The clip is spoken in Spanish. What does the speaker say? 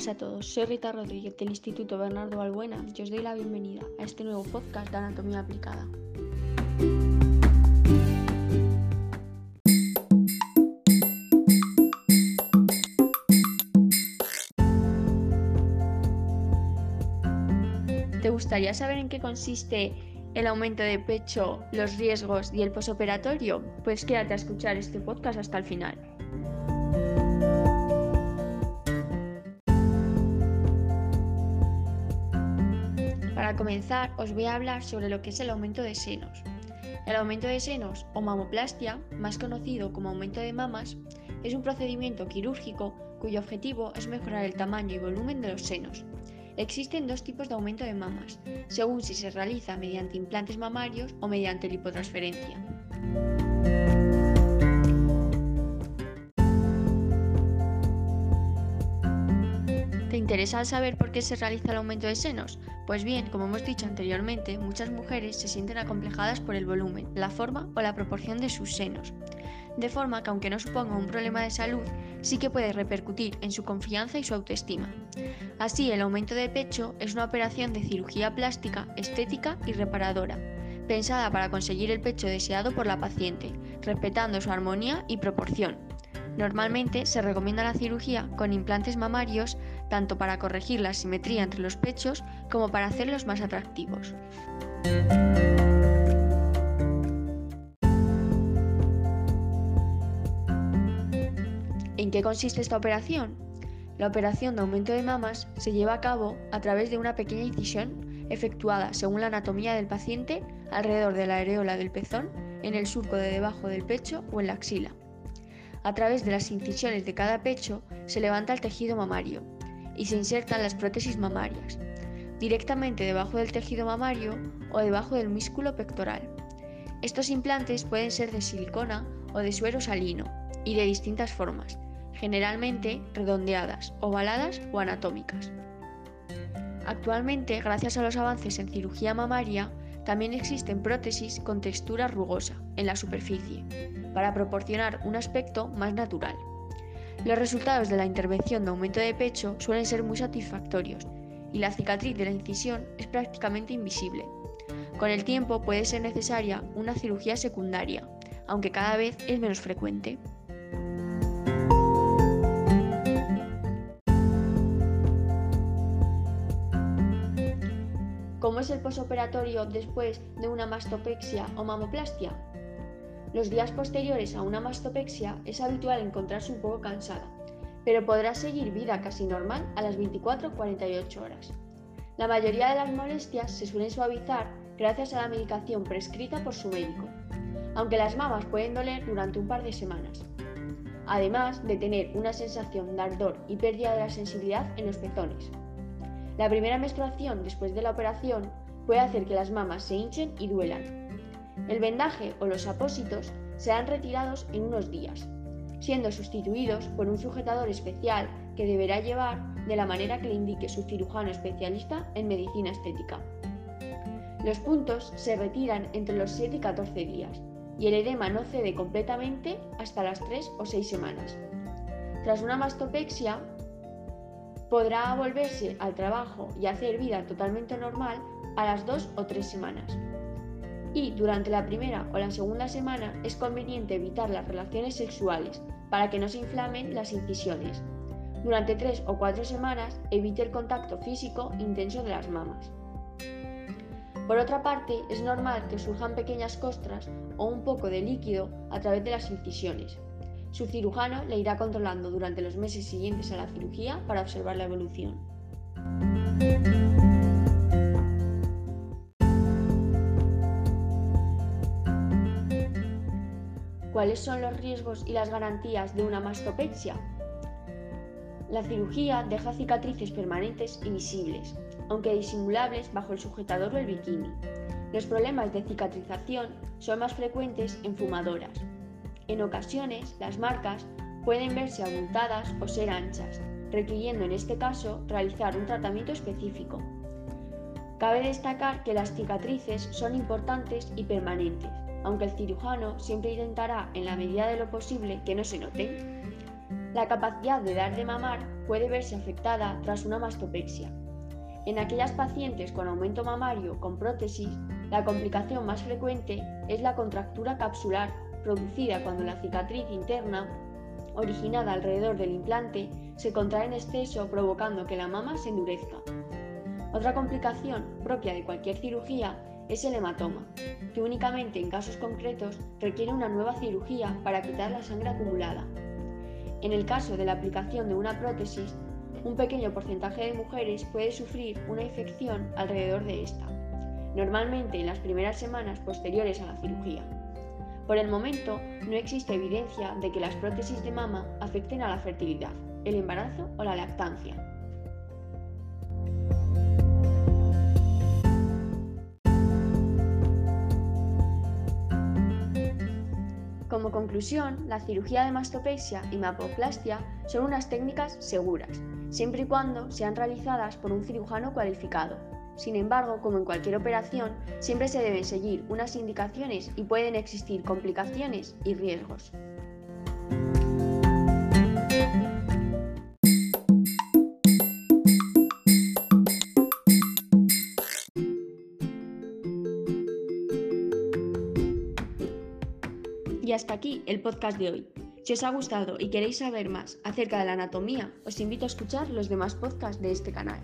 buenas a todos, soy Rita Rodríguez del Instituto Bernardo Balbuena y os doy la bienvenida a este nuevo podcast de Anatomía Aplicada. ¿Te gustaría saber en qué consiste el aumento de pecho, los riesgos y el posoperatorio? Pues quédate a escuchar este podcast hasta el final. Para comenzar, os voy a hablar sobre lo que es el aumento de senos. El aumento de senos o mamoplastia, más conocido como aumento de mamas, es un procedimiento quirúrgico cuyo objetivo es mejorar el tamaño y volumen de los senos. Existen dos tipos de aumento de mamas, según si se realiza mediante implantes mamarios o mediante lipotransferencia. ¿Te interesa saber por qué se realiza el aumento de senos? Pues bien, como hemos dicho anteriormente, muchas mujeres se sienten acomplejadas por el volumen, la forma o la proporción de sus senos. De forma que aunque no suponga un problema de salud, sí que puede repercutir en su confianza y su autoestima. Así, el aumento de pecho es una operación de cirugía plástica, estética y reparadora, pensada para conseguir el pecho deseado por la paciente, respetando su armonía y proporción. Normalmente se recomienda la cirugía con implantes mamarios tanto para corregir la simetría entre los pechos como para hacerlos más atractivos. ¿En qué consiste esta operación? La operación de aumento de mamas se lleva a cabo a través de una pequeña incisión efectuada según la anatomía del paciente alrededor de la areola del pezón, en el surco de debajo del pecho o en la axila. A través de las incisiones de cada pecho se levanta el tejido mamario y se insertan las prótesis mamarias, directamente debajo del tejido mamario o debajo del músculo pectoral. Estos implantes pueden ser de silicona o de suero salino y de distintas formas, generalmente redondeadas, ovaladas o anatómicas. Actualmente, gracias a los avances en cirugía mamaria, también existen prótesis con textura rugosa en la superficie, para proporcionar un aspecto más natural. Los resultados de la intervención de aumento de pecho suelen ser muy satisfactorios y la cicatriz de la incisión es prácticamente invisible. Con el tiempo puede ser necesaria una cirugía secundaria, aunque cada vez es menos frecuente. ¿Cómo es el posoperatorio después de una mastopexia o mamoplastia? Los días posteriores a una mastopexia es habitual encontrarse un poco cansada, pero podrá seguir vida casi normal a las 24 48 horas. La mayoría de las molestias se suelen suavizar gracias a la medicación prescrita por su médico, aunque las mamas pueden doler durante un par de semanas, además de tener una sensación de ardor y pérdida de la sensibilidad en los pezones. La primera menstruación después de la operación puede hacer que las mamas se hinchen y duelan. El vendaje o los apósitos serán retirados en unos días, siendo sustituidos por un sujetador especial que deberá llevar de la manera que le indique su cirujano especialista en medicina estética. Los puntos se retiran entre los 7 y 14 días y el edema no cede completamente hasta las 3 o 6 semanas. Tras una mastopexia, podrá volverse al trabajo y hacer vida totalmente normal a las dos o tres semanas. Y durante la primera o la segunda semana es conveniente evitar las relaciones sexuales para que no se inflamen las incisiones. Durante tres o cuatro semanas evite el contacto físico intenso de las mamas. Por otra parte, es normal que surjan pequeñas costras o un poco de líquido a través de las incisiones, su cirujano le irá controlando durante los meses siguientes a la cirugía para observar la evolución. ¿Cuáles son los riesgos y las garantías de una mastopexia? La cirugía deja cicatrices permanentes y visibles, aunque disimulables bajo el sujetador o el bikini. Los problemas de cicatrización son más frecuentes en fumadoras, en ocasiones, las marcas pueden verse abultadas o ser anchas, requiriendo en este caso realizar un tratamiento específico. Cabe destacar que las cicatrices son importantes y permanentes, aunque el cirujano siempre intentará en la medida de lo posible que no se noten. La capacidad de dar de mamar puede verse afectada tras una mastopexia. En aquellas pacientes con aumento mamario con prótesis, la complicación más frecuente es la contractura capsular producida cuando la cicatriz interna, originada alrededor del implante, se contrae en exceso provocando que la mama se endurezca. Otra complicación propia de cualquier cirugía es el hematoma, que únicamente en casos concretos requiere una nueva cirugía para quitar la sangre acumulada. En el caso de la aplicación de una prótesis, un pequeño porcentaje de mujeres puede sufrir una infección alrededor de esta, normalmente en las primeras semanas posteriores a la cirugía. Por el momento, no existe evidencia de que las prótesis de mama afecten a la fertilidad, el embarazo o la lactancia. Como conclusión, la cirugía de mastopexia y mapoplastia son unas técnicas seguras, siempre y cuando sean realizadas por un cirujano cualificado. Sin embargo, como en cualquier operación, siempre se deben seguir unas indicaciones y pueden existir complicaciones y riesgos. Y hasta aquí el podcast de hoy. Si os ha gustado y queréis saber más acerca de la anatomía, os invito a escuchar los demás podcasts de este canal.